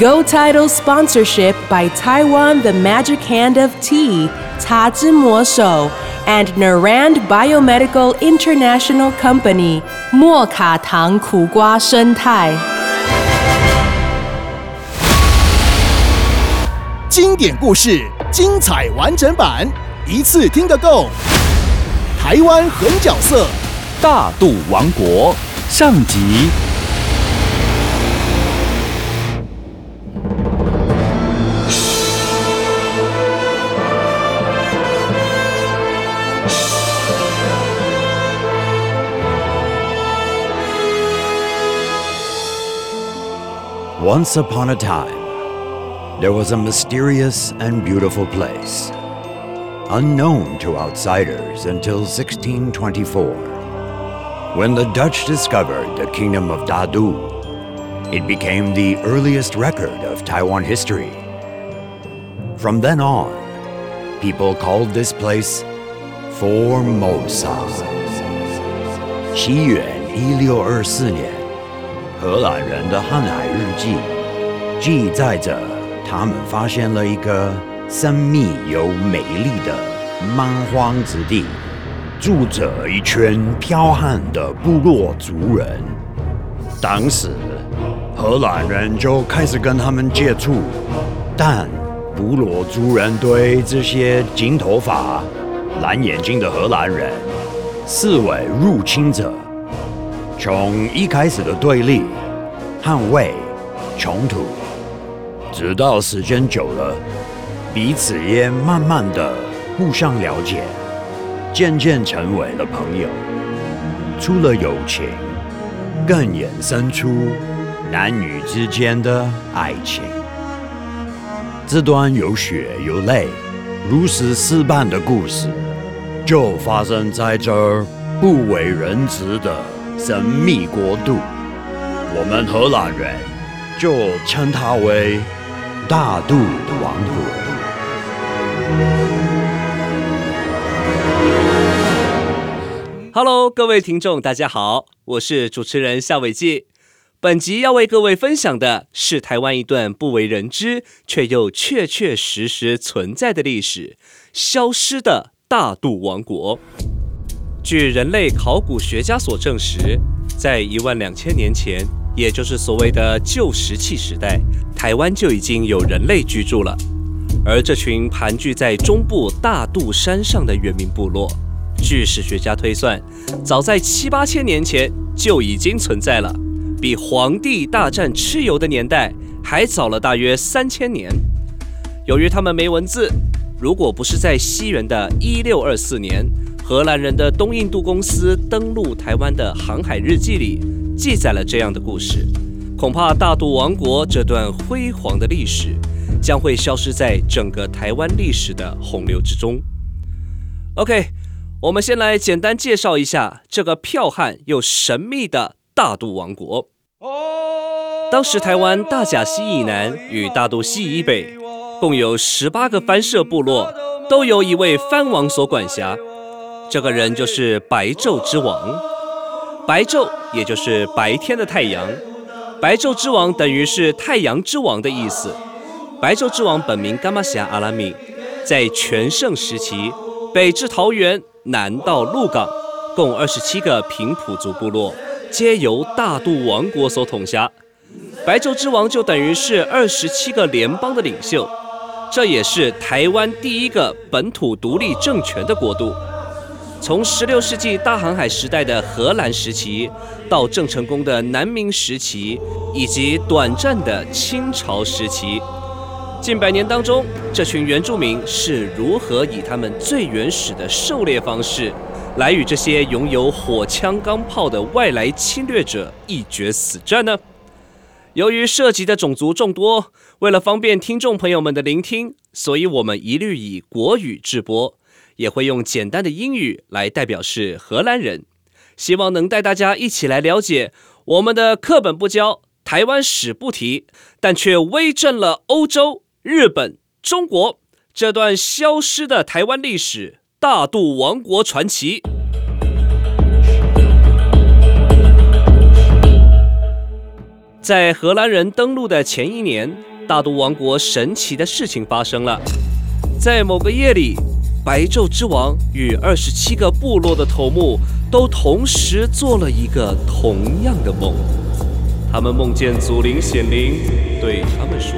Go Title sponsorship by Taiwan The Magic Hand of Tea, Ta Zhi Mo Shou, and Narand Biomedical International Company, 莫卡糖苦瓜生态。经典故事，精彩完整版，一次听个够。台湾狠角色，大肚王国上集。 Once upon a time, there was a mysterious and beautiful place, unknown to outsiders until 1624. When the Dutch discovered the kingdom of Dadu, it became the earliest record of Taiwan history. From then on, people called this place Formosa. 西元一六二四年， 荷兰人的航海日记记载着他们发现了一个神秘又美丽的蛮荒之地，住着一群剽悍的部落族人。当时，荷兰人就开始跟他们接触，但部落族人对这些金头发、蓝眼睛的荷兰人视为入侵者。从一开始的对立、捍卫、冲突，直到时间久了，彼此也慢慢的互相了解，渐渐成为了朋友。除了友情，更衍生出男女之间的爱情。这段有血有泪、如实似般的故事，就发生在这儿不为人知的神秘国度。我们荷兰人就称它为大肚王国。Hello，各位听众，大家好，我是主持人夏伟记。本集要为各位分享的是台湾一段不为人知却又确确实实存在的历史——消失的大肚王国。据人类考古学家所证实，在一万两千年前，也就是所谓的旧石器时代，台湾就已经有人类居住了。而这群盘踞在中部大肚山上的原民部落，据史学家推算，早在七八千年前就已经存在了，比黄帝大战蚩尤的年代还早了大约三千年。由于他们没文字，如果不是在西元的一六二四年，荷兰人的东印度公司登陆台湾的航海日记里记载了这样的故事，恐怕大肚王国这段辉煌的历史将会消失在整个台湾历史的洪流之中。OK，我们先来简单介绍一下这个剽悍又神秘的大肚王国。当时台湾大甲溪以南与大肚溪以北，共有十八个藩社部落，都由一位藩王所管辖。这个人就是白昼之王。白昼也就是白天的太阳，白昼之王等于是太阳之王的意思。白昼之王本名伽马霞阿拉米，在全盛时期，北至桃园，南到鹿港，共二十七个平埔族部落，皆由大肚王国所统辖。白昼之王就等于是二十七个联邦的领袖，这也是台湾第一个本土独立政权的国度。从16世纪大航海时代的荷兰时期，到郑成功的南明时期，以及短暂的清朝时期，近百年当中，这群原住民是如何以他们最原始的狩猎方式，来与这些拥有火枪钢炮的外来侵略者一决死战呢？由于涉及的种族众多，为了方便听众朋友们的聆听，所以我们一律以国语直播，也会用简单的英语来代表是荷兰人，希望能带大家一起来了解我们的课本不教，台湾史不提，但却威震了欧洲、日本、中国这段消失的台湾历史——大肚王国传奇。在荷兰人登陆的前一年，大肚王国神奇的事情发生了。在某个夜里，白昼之王与二十七个部落的头目都同时做了一个同样的梦。他们梦见祖灵显灵，对他们说：“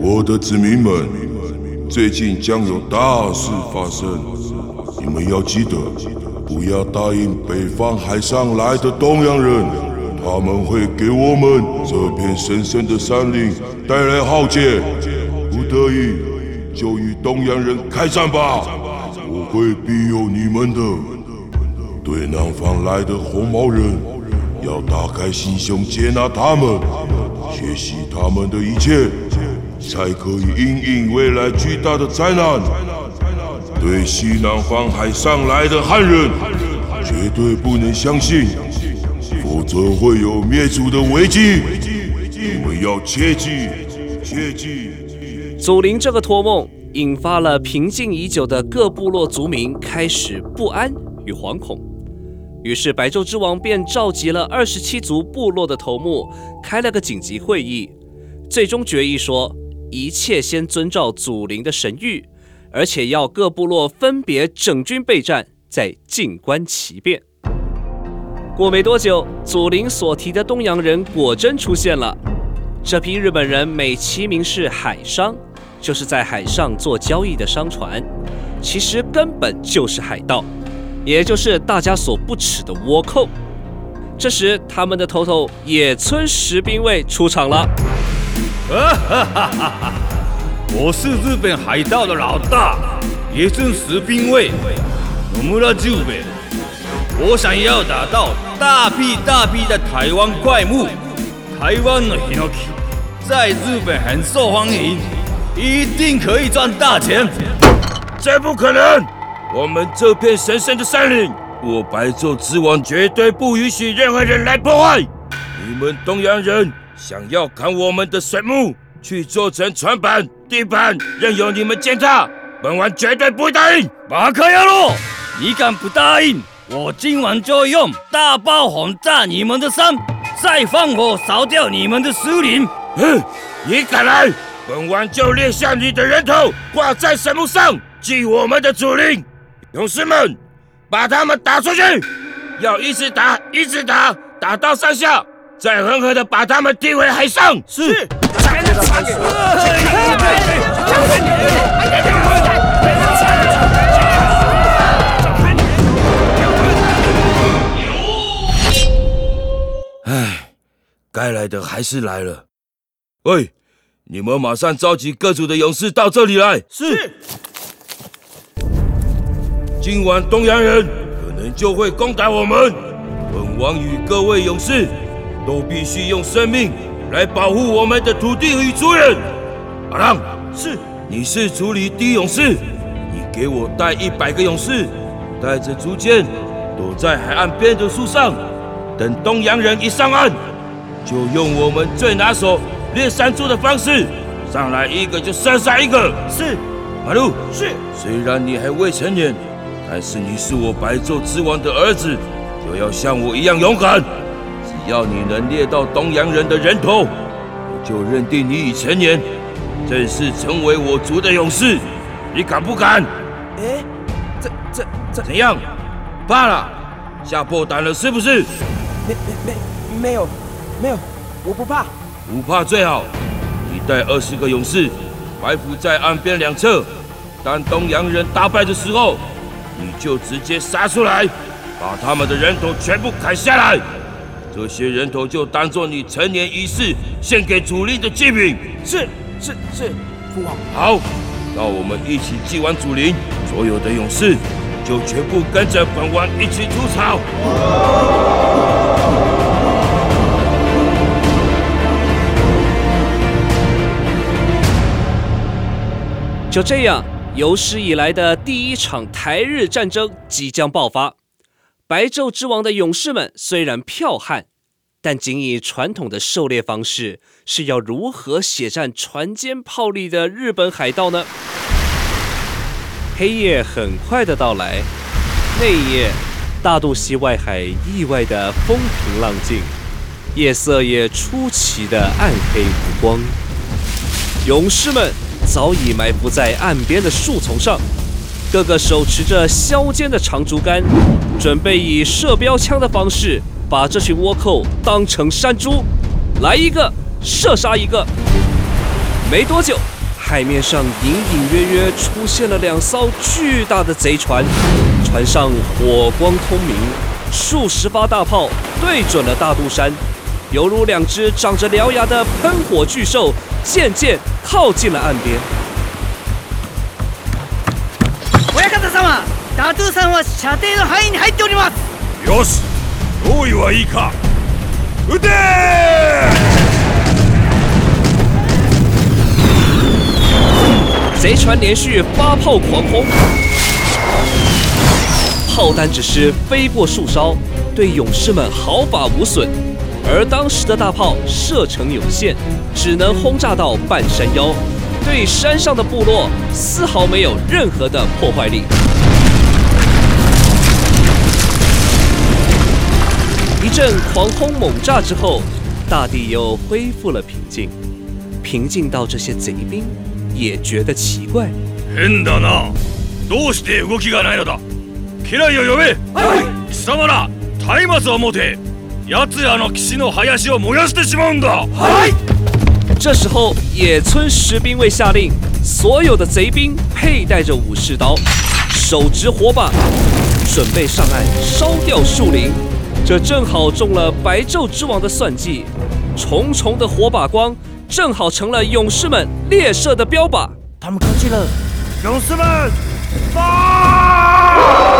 我的子民们，最近将有大事发生，你们要记得，不要答应北方海上来的东洋人。”他们会给我们这片神圣的山林带来浩劫，不得已就与东洋人开战吧！我会庇佑你们的。对南方来的红毛人，要打开心胸接纳他们，学习他们的一切，才可以应应未来巨大的灾难。对西南方海上来的汉人，绝对不能相信。否则会有灭族的危机，你们要切记，切记。祖灵这个托梦，引发了平静已久的各部落族民开始不安与惶恐。于是白昼之王便召集了二十七族部落的头目，开了个紧急会议，最终决议说，一切先遵照祖灵的神谕，而且要各部落分别整军备战，再静观其变。过没多久，祖灵所提的东洋人果真出现了。这批日本人美其名是海商，就是在海上做交易的商船，其实根本就是海盗，也就是大家所不耻的倭寇。这时，他们的头头野村石兵卫出场了。哈哈哈哈哈！我是日本海盗的老大，野村石兵卫，野村久兵卫。我想要打到大批大批的台湾怪木，台湾的 Hinoki 在日本很受欢迎，一定可以赚大钱。这不可能！我们这片神圣的山林，我白昼之王绝对不允许任何人来破坏。你们东洋人想要砍我们的水木去做成船板、地板，任由你们践踏，本王绝对不会答应。马克亚洛，你敢不答应？我今晚就用大炮轰炸你们的山，再放火烧掉你们的树林。哼！你敢来，本王就裂下你的人头，挂在神木上，祭我们的主灵。勇士们，把他们打出去！要一直打，一直打，打到山下，再狠狠的把他们踢回海上。是。该来的还是来了。喂，你们马上召集各族的勇士到这里来。是。今晚东洋人可能就会攻打我们，本王与各位勇士都必须用生命来保护我们的土地与族人。阿浪，是。你是族里第一勇士，你给我带一百个勇士，带着竹剑，躲在海岸边的树上，等东洋人一上岸。就用我们最拿手猎山猪的方式，上来一个就射杀一个。是，马路是。虽然你还未成年，但是你是我白昼之王的儿子，就要像我一样勇敢。只要你能猎到东洋人的人头，我就认定你已成年，正式成为我族的勇士。你敢不敢？哎，这这这怎样？怕了？吓破胆了是不是？没没没没有。没有，我不怕。不怕最好。你带二十个勇士埋伏在岸边两侧，当东洋人大败的时候，你就直接杀出来，把他们的人头全部砍下来。这些人头就当做你成年仪式献给主力的祭品。是是是，父王。好，那我们一起祭完祖灵，所有的勇士就全部跟着本王一起出草。就这样，有史以来的第一场台日战争即将爆发。白昼之王的勇士们虽然剽悍，但仅以传统的狩猎方式，是要如何血战船坚炮利的日本海盗呢？黑夜很快的到来，那一夜，大肚溪外海意外的风平浪静，夜色也出奇的暗黑无光。勇士们早已埋伏在岸边的树丛上，个个手持着削尖的长竹竿，准备以射标枪的方式把这群倭寇当成山猪，来一个射杀一个。没多久。海面上隐隐约约出现了两艘巨大的贼船，船上火光通明，数十发大炮对准了大肚山，犹如两只长着獠牙的喷火巨兽，渐渐靠近了岸边。親方様、大肚山は射程の範囲に入っております。よし、用意はいいか。撃て！贼船连续发炮狂轰，炮弹只是飞过树梢，对勇士们毫发无损。 而当时的大炮射程有限，只能轰炸到半山腰，对山上的部落丝毫没有任何的破坏力。一阵狂轰猛炸之后，大地又恢复了平静，平静到这些贼兵。也觉得奇怪。変だな。どうして動きがないのだ。家来を呼べ。貴様ら、松明を持て。 奴らの騎士の林を燃やしてしまうんだ。这时候，野村石兵卫下令，所有的贼兵佩戴着武士刀，手执火把，准备上岸烧掉树林。这正好中了白昼之王的算计，重重的火把光。正好成了勇士们猎射的标靶。他们靠近了，勇士们，发！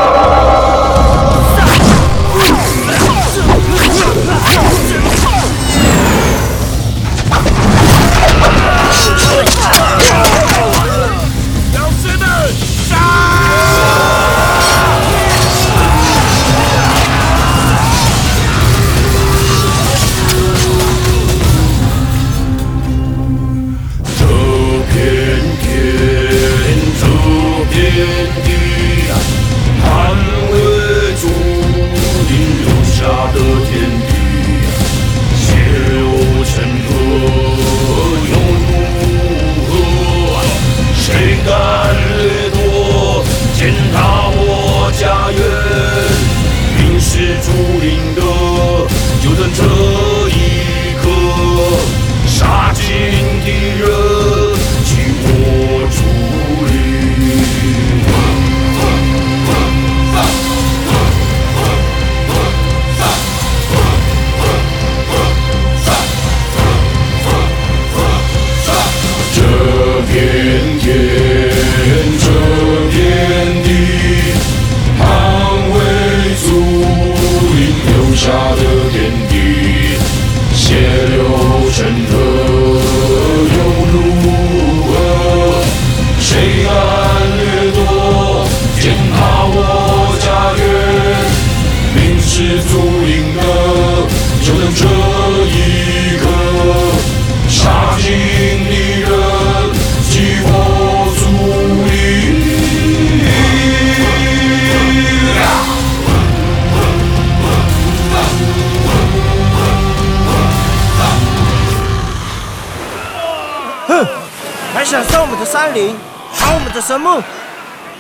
神木，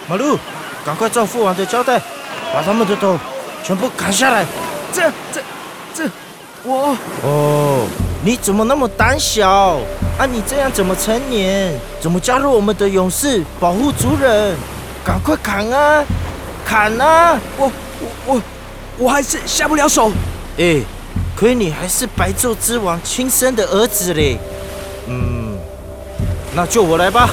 马路，赶快照父王的交代，把他们的头全部砍下来。这、这、这，我……哦，你怎么那么胆小？啊，你这样怎么成年？怎么加入我们的勇士，保护族人？赶快砍啊，砍啊！我、我、我，我还是下不了手。哎，亏你还是白昼之王亲生的儿子嘞。嗯，那就我来吧。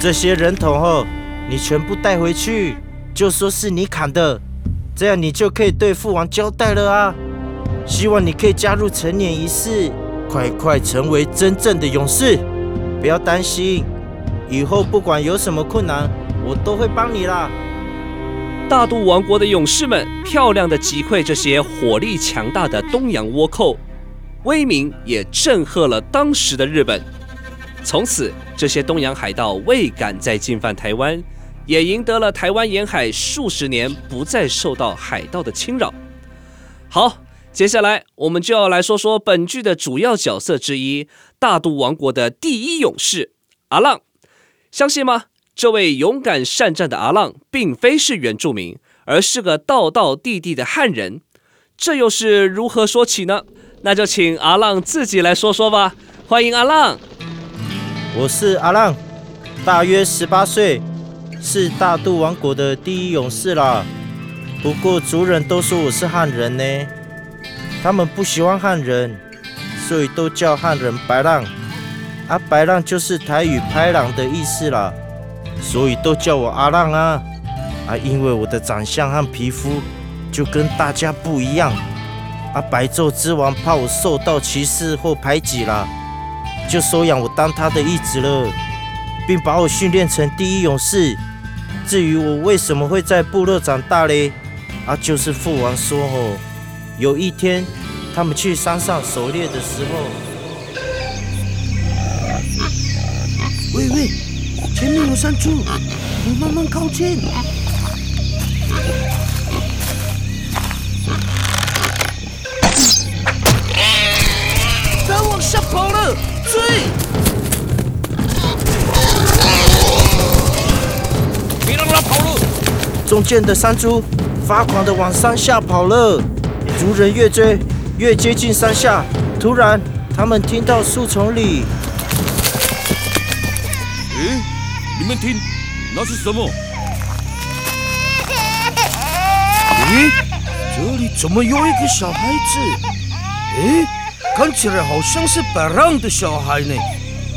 这些人头后，你全部带回去，就说是你砍的，这样你就可以对父王交代了啊！希望你可以加入成年仪式，快快成为真正的勇士。不要担心，以后不管有什么困难，我都会帮你啦。大渡王国的勇士们漂亮的击溃这些火力强大的东洋倭寇，威名也震撼了当时的日本。从此，这些东洋海盗未敢再进犯台湾，也赢得了台湾沿海数十年不再受到海盗的侵扰。好，接下来我们就要来说说本剧的主要角色之一——大渡王国的第一勇士阿浪。相信吗？这位勇敢善战的阿浪，并非是原住民，而是个道道地地的汉人。这又是如何说起呢？那就请阿浪自己来说说吧。欢迎阿浪，我是阿浪，大约十八岁，是大肚王国的第一勇士啦。不过族人都说我是汉人呢，他们不喜欢汉人，所以都叫汉人白浪。啊，白浪就是台语“拍浪”的意思啦。所以都叫我阿浪啊啊！因为我的长相和皮肤就跟大家不一样啊！白昼之王怕我受到歧视或排挤了，就收养我当他的义子了，并把我训练成第一勇士。至于我为什么会在部落长大嘞？啊，就是父王说哦，有一天他们去山上狩猎的时候，喂喂。前面有山猪，你慢慢靠近。它往下跑了，追！别让它跑了！中箭的山猪发狂的往山下跑了。族人越追越接近山下，突然他们听到树丛里。你们听，那是什么？咦，这里怎么有一个小孩子？诶，看起来好像是白浪的小孩呢，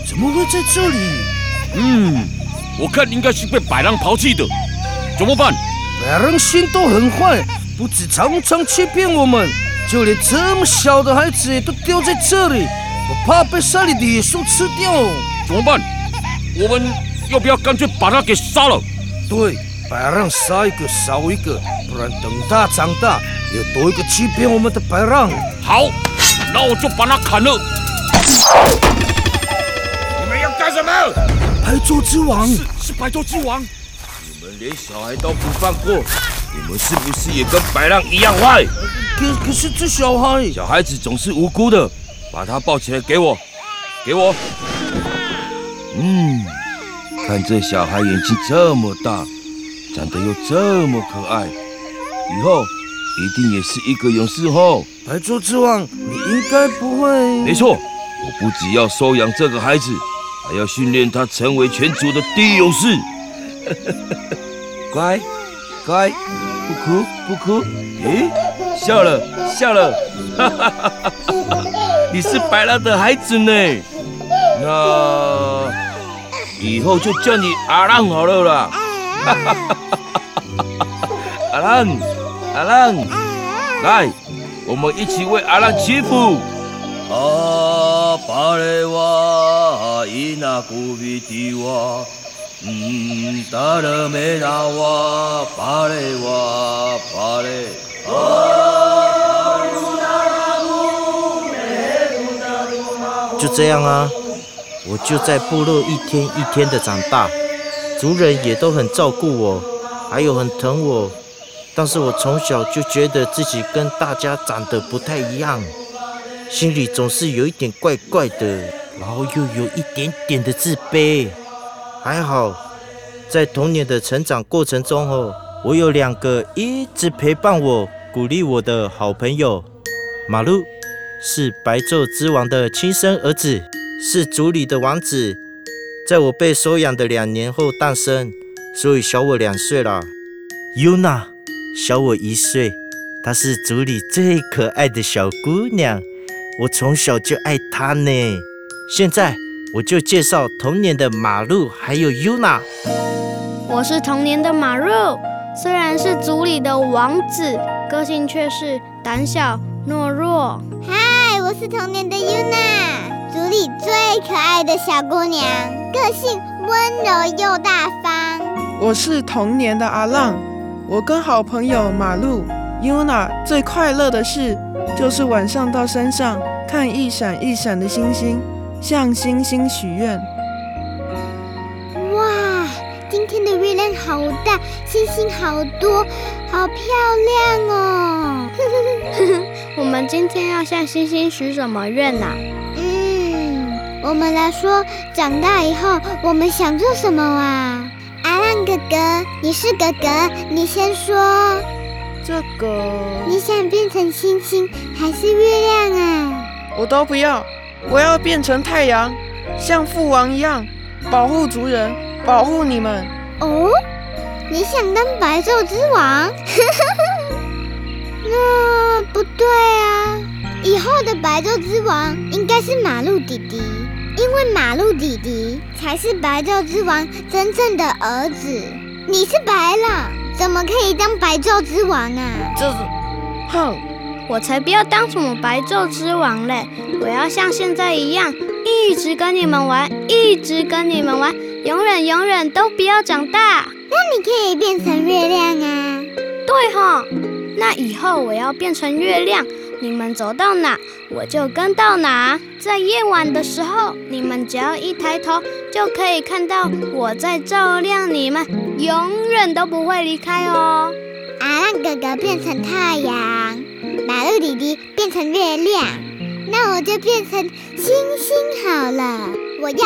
怎么会在这里？嗯，我看应该是被白浪抛弃的，怎么办？白浪心都很坏，不止常常欺骗我们，就连这么小的孩子也都丢在这里，我怕被山里的野兽吃掉。怎么办？我们。要不要干脆把他给杀了？对，白浪杀一个少一个，不然等他长大，又多一个欺骗我们的白浪。好，那我就把他砍了。你们要干什么？白昼之王是是白昼之王。你们连小孩都不放过，你们是不是也跟白浪一样坏？可可是这小孩，小孩子总是无辜的，把他抱起来给我，给我。嗯。看这小孩眼睛这么大，长得又这么可爱，以后一定也是一个勇士后。白猪之王，你应该不会。没错，我不只要收养这个孩子，还要训练他成为全族的第一勇士。乖，乖，不哭不哭。咦，笑了笑了，哈哈哈哈哈！你是白狼的孩子呢，那。以后就叫你阿浪好了啦！阿浪，阿浪，来，我们一起为阿浪祈福。啊，巴雷哇，伊那古比蒂哇，嗯，达勒梅那哇，巴雷哇，巴雷。就这样啊。我就在部落一天一天的长大，族人也都很照顾我，还有很疼我。但是我从小就觉得自己跟大家长得不太一样，心里总是有一点怪怪的，然后又有一点点的自卑。还好，在童年的成长过程中哦，我有两个一直陪伴我、鼓励我的好朋友。马路是白昼之王的亲生儿子。是族里的王子，在我被收养的两年后诞生，所以小我两岁了。Yuna 小我一岁，她是族里最可爱的小姑娘，我从小就爱她呢。现在我就介绍童年的马路还有 Yuna。我是童年的马路，虽然是族里的王子，个性却是胆小懦弱。嗨，我是童年的 Yuna，组里最可爱的小姑娘，个性温柔又大方。我是童年的阿浪，我跟好朋友马路 Yuna 最快乐的事，就是晚上到山上看一闪一闪的星星，向星星许愿。哇，今天的月亮好大，星星好多，好漂亮哦！我们今天要向星星许什么愿呐、嗯，我们来说，长大以后我们想做什么啊？阿浪哥哥，你是哥哥，你先说。这个你想变成星星还是月亮啊？我都不要，我要变成太阳，像父王一样保护族人，保护你们。哦，你想当白昼之王？那不对啊！以后的白昼之王应该是马路弟弟，因为马路弟弟才是白昼之王真正的儿子。你是白狼，怎么可以当白昼之王啊？这是，哼，我才不要当什么白昼之王嘞！我要像现在一样，一直跟你们玩，一直跟你们玩，永远永远都不要长大。那你可以变成月亮啊！对哈，那以后我要变成月亮，你们走到哪我就跟到哪。在夜晚的时候，你们只要一抬头，就可以看到我在照亮你们，永远都不会离开哦。阿浪哥哥变成太阳，马路弟弟变成月亮，那我就变成星星好了。我要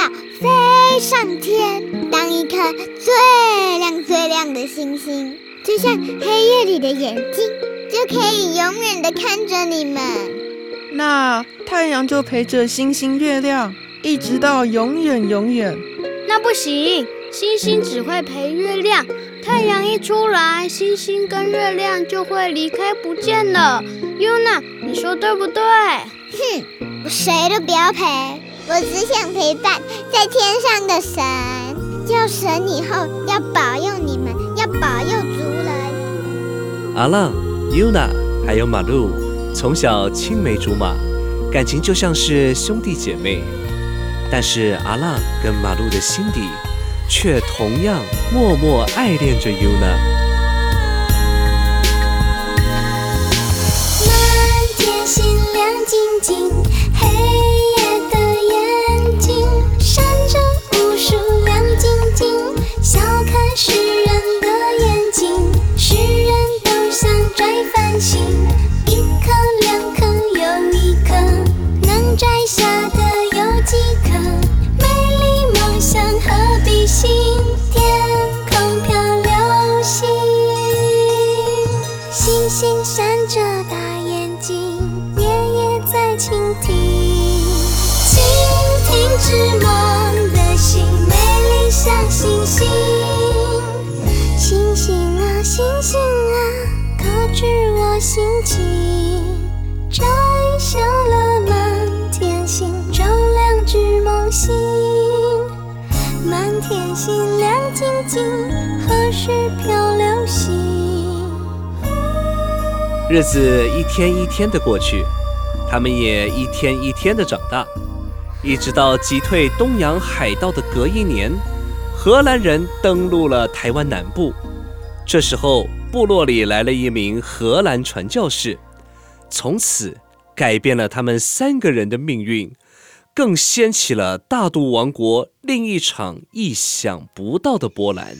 飞上天，当一颗最亮最亮的星星，就像黑夜里的眼睛，就可以永远的看着你们。那太阳就陪着星星、月亮，一直到永远永远。那不行，星星只会陪月亮，太阳一出来，星星跟月亮就会离开不见了。Yuna，你说对不对？哼，我谁都不要陪，我只想陪伴在天上的神，叫神以后要保佑你们，要保佑族人。阿浪、Yuna 还有马路，从小青梅竹马，感情就像是兄弟姐妹。但是阿浪跟马路的心底，却同样默默爱恋着 Yuna。满天星亮晶晶，黑子一天一天的过去，他们也一天一天的长大，一直到击退东洋海盗的隔一年，荷兰人登陆了台湾南部。这时候，部落里来了一名荷兰传教士，从此改变了他们三个人的命运，更掀起了大渡王国另一场意想不到的波澜。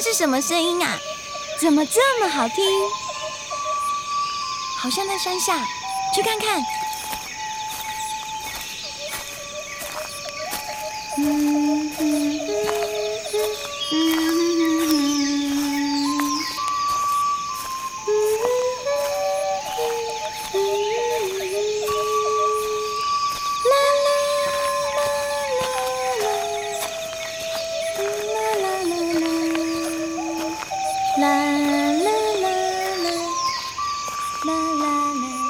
这是什么声音啊？怎么这么好听？好像在山下，去看看。啦啦啦啦，啦啦啦。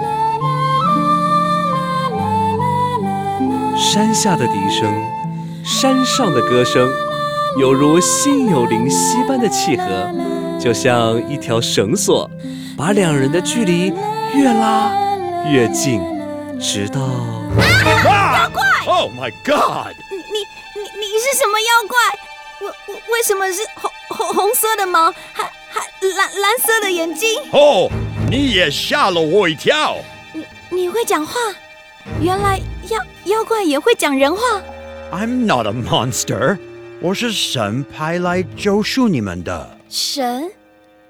啦山下的笛声，山上的歌声，有如心有灵犀般的契合，就像一条绳索，把两人的距离越拉越近，直到。！Oh my God！你你你你是什么妖怪？为为为什么是红红红色的毛，还还蓝蓝色的眼睛？哦，你也吓了我一跳。你你会讲话？原来妖妖怪也会讲人话。I'm not a monster，我是神派来救赎你们的。神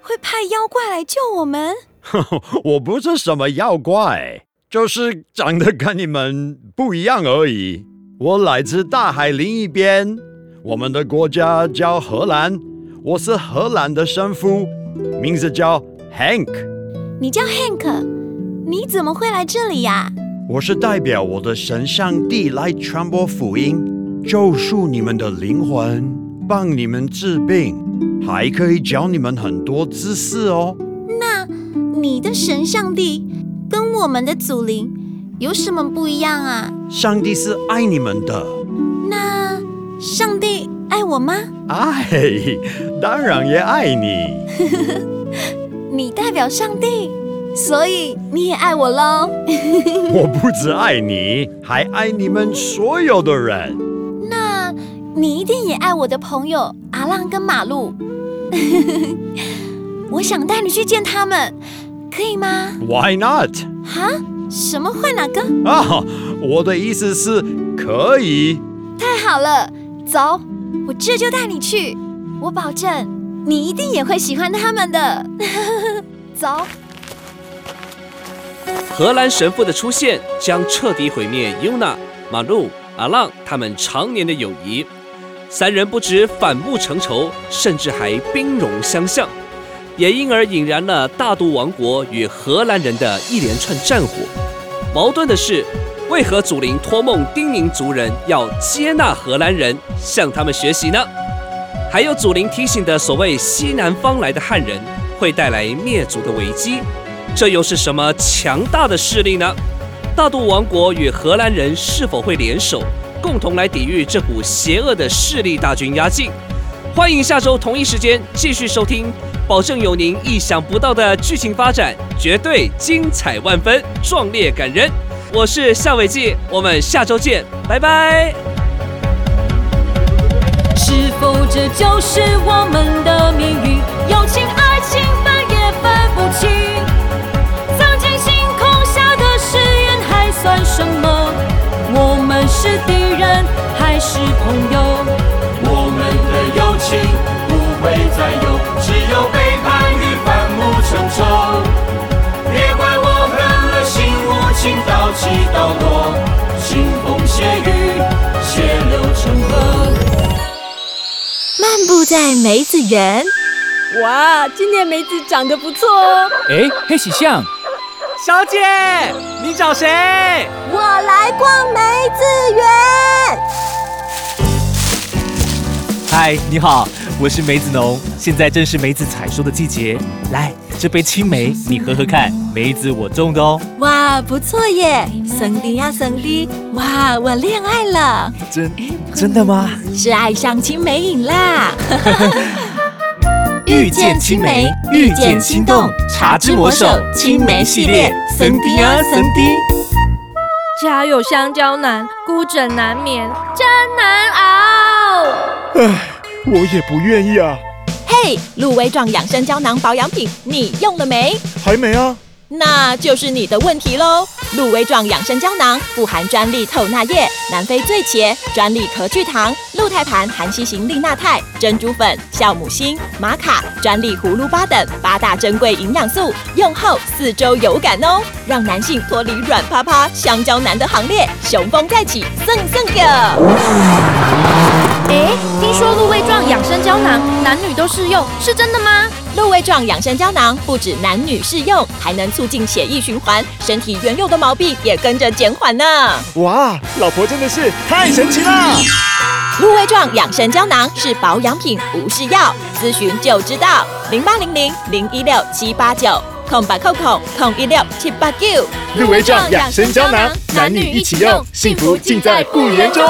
会派妖怪来救我们？我不是什么妖怪，就是长得跟你们不一样而已。我来自大海另一边，我们的国家叫荷兰，我是荷兰的神父，名字叫 Hank。你叫 Hank，你怎么会来这里呀、我是代表我的神上帝来传播福音，救赎你们的灵魂，帮你们治病，还可以教你们很多知识哦。那你的神上帝跟我们的祖灵有什么不一样啊？上帝是爱你们的，那上帝爱我吗？爱，当然也爱你。你代表上帝，所以你也爱我喽。我不只爱你，还爱你们所有的人。那你一定也爱我的朋友阿浪跟马路。我想带你去见他们，可以吗？Why not？哈？什么换哪个？啊，我的意思是可以。太好了，走，我这就带你去。我保证，你一定也会喜欢他们的。走。荷兰神父的出现将彻底毁灭 Yuna、马路、阿浪他们常年的友谊。三人不止反目成仇，甚至还兵戎相向，也因而引燃了大都王国与荷兰人的一连串战火。矛盾的是，为何祖灵托梦叮咛族人要接纳荷兰人，向他们学习呢？还有祖灵提醒的所谓西南方来的汉人会带来灭族的危机，这又是什么强大的势力呢？大肚王国与荷兰人是否会联手，共同来抵御这股邪恶的势力大军压境？欢迎下周同一时间继续收听，保证有您意想不到的剧情发展，绝对精彩万分，壮烈感人。我是夏伟记，我们下周见，拜拜。是否这就是我们的命运？友情、爱情分也分不清。曾经星空下的誓言还算什么？我们是敌人还是朋友？情不会再有，只有背叛与反目成仇。别怪我狠了心，无情到起到落，腥风血雨，血流成河。漫步在梅子园，哇，今年梅子长得不错哦。哎，黑喜象，小姐，你找谁？我来逛梅子园。嗨，你好，我是梅子农，现在正是梅子采收的季节，来，这杯青梅你喝喝看，梅子我种的哦。哇，不错耶，森迪呀森迪，哇，我恋爱了，真真的吗？是爱上青梅瘾啦。遇见青梅，遇见心动，茶之魔手青梅系列，森迪呀森迪。家有香蕉难，孤枕难眠，真难熬。唉，我也不愿意啊。嘿，鹿威壮养生胶囊保养品，你用了没？还没啊。那就是你的问题喽。鹿威壮养生胶囊富含专利透钠液、南非醉茄、专利壳聚糖、鹿胎盘含硒型利钠肽、珍珠粉、酵母锌、玛卡、专利葫芦巴等八大珍贵营养素，用后四周有感哦，让男性脱离软趴趴香蕉男的行列，雄风再起，蹭蹭个。哎，听说鹿味状养生胶囊男女都适用，是真的吗？鹿味状养生胶囊不止男女适用，还能促进血液循环，身体原有的毛病也跟着减缓呢。哇，老婆真的是太神奇了！鹿味状养生胶囊是保养品，不是药，咨询就知道。零八零零零一六七八九，空八扣空空一六七八九。鹿威壮养生胶囊，男女一起用，幸福尽在不言中。